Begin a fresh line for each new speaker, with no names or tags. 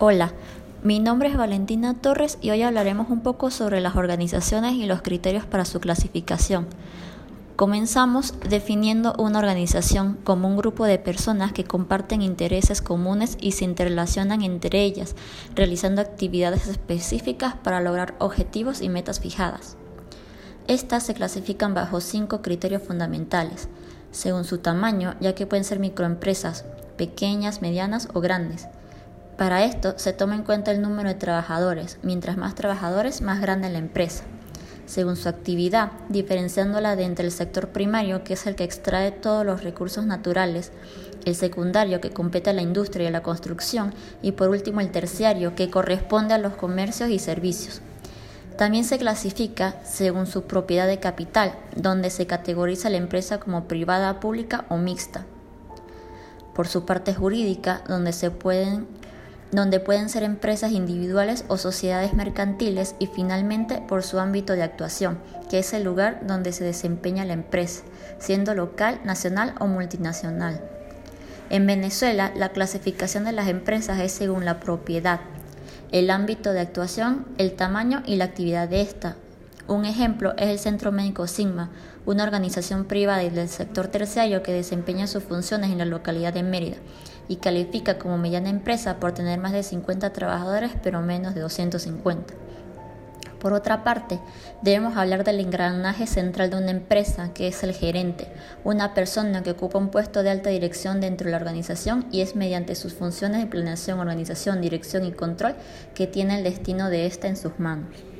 Hola, mi nombre es Valentina Torres y hoy hablaremos un poco sobre las organizaciones y los criterios para su clasificación. Comenzamos definiendo una organización como un grupo de personas que comparten intereses comunes y se interrelacionan entre ellas, realizando actividades específicas para lograr objetivos y metas fijadas. Estas se clasifican bajo cinco criterios fundamentales, según su tamaño, ya que pueden ser microempresas, pequeñas, medianas o grandes para esto se toma en cuenta el número de trabajadores, mientras más trabajadores, más grande la empresa, según su actividad, diferenciándola de entre el sector primario, que es el que extrae todos los recursos naturales, el secundario, que compete a la industria y la construcción, y por último el terciario, que corresponde a los comercios y servicios. También se clasifica según su propiedad de capital, donde se categoriza la empresa como privada, pública o mixta. Por su parte jurídica, donde se pueden donde pueden ser empresas individuales o sociedades mercantiles y finalmente por su ámbito de actuación, que es el lugar donde se desempeña la empresa, siendo local, nacional o multinacional. En Venezuela, la clasificación de las empresas es según la propiedad, el ámbito de actuación, el tamaño y la actividad de esta. Un ejemplo es el Centro Médico Sigma, una organización privada y del sector terciario que desempeña sus funciones en la localidad de Mérida y califica como mediana empresa por tener más de 50 trabajadores pero menos de 250. Por otra parte, debemos hablar del engranaje central de una empresa, que es el gerente, una persona que ocupa un puesto de alta dirección dentro de la organización y es mediante sus funciones de planeación, organización, dirección y control que tiene el destino de ésta en sus manos.